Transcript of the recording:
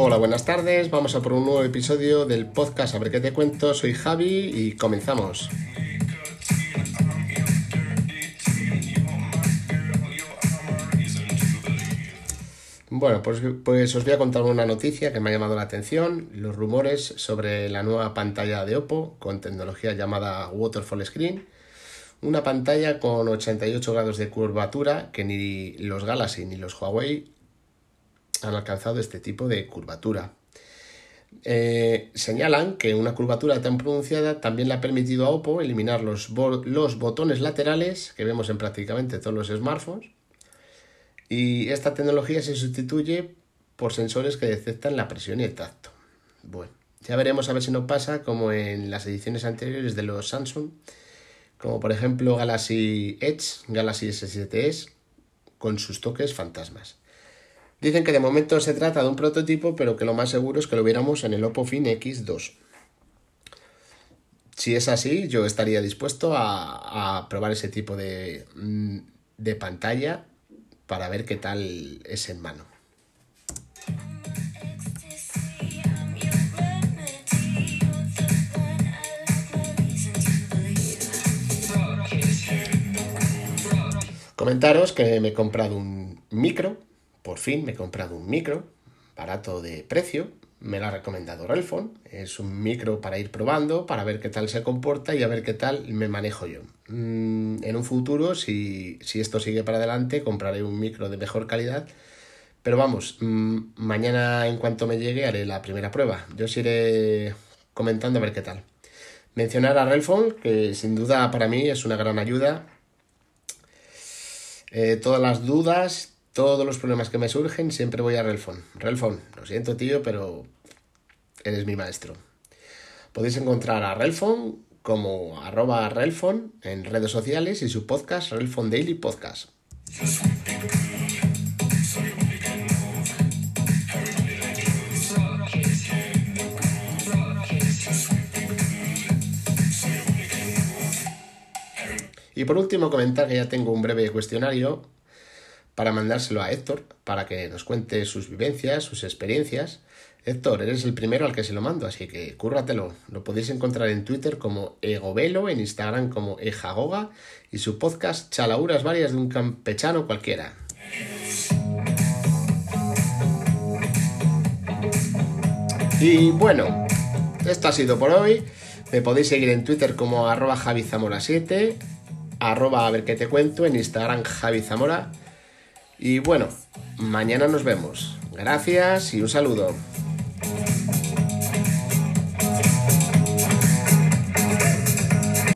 Hola, buenas tardes. Vamos a por un nuevo episodio del podcast A ver qué te cuento. Soy Javi y comenzamos. Bueno, pues, pues, os voy a contar una noticia que me ha llamado la atención, los rumores sobre la nueva pantalla de Oppo con tecnología llamada Waterfall Screen, una pantalla con 88 grados de curvatura que ni los Galaxy ni los Huawei han alcanzado este tipo de curvatura. Eh, señalan que una curvatura tan pronunciada también le ha permitido a Oppo eliminar los, los botones laterales que vemos en prácticamente todos los smartphones y esta tecnología se sustituye por sensores que detectan la presión y el tacto. Bueno, ya veremos a ver si no pasa como en las ediciones anteriores de los Samsung, como por ejemplo Galaxy Edge, Galaxy S7s, con sus toques fantasmas. Dicen que de momento se trata de un prototipo, pero que lo más seguro es que lo viéramos en el Oppo Fin X2. Si es así, yo estaría dispuesto a, probar ese tipo de, mm, de pantalla para ver qué tal es en mano. Comentaros que me he comprado un micro por fin me he comprado un micro, barato de precio, me lo ha recomendado Relfon, es un micro para ir probando, para ver qué tal se comporta y a ver qué tal me manejo yo. Mm, en un futuro, si, esto sigue para adelante, compraré un micro de mejor calidad, pero vamos, mm, mañana en cuanto me llegue haré la primera prueba. Yo os iré comentando a ver qué tal. Mencionar a Relfon, que sin duda para mí es una gran ayuda. Eh, todas las dudas, todos los problemas que me surgen siempre voy a Relfon. Relfon, lo siento tío, pero eres mi maestro. Podéis encontrar a Relfon como arroba Relfon en redes sociales y su podcast Relfon Daily Podcast. Y por último comentar que ya tengo un breve cuestionario para mandárselo a Héctor, para que nos cuente sus vivencias, sus experiencias. Héctor, eres el primero al que se lo mando, así que cúrratelo. Lo podéis encontrar en Twitter como Egovelo, en Instagram como Ejagoga y su podcast Chalauras varias de un campechano cualquiera. Y bueno, esto ha sido por hoy. Me podéis seguir en Twitter como arroba javizamora7, arroba a ver qué te cuento, en Instagram javizamora. Y bueno, mañana nos vemos. Gracias y un saludo.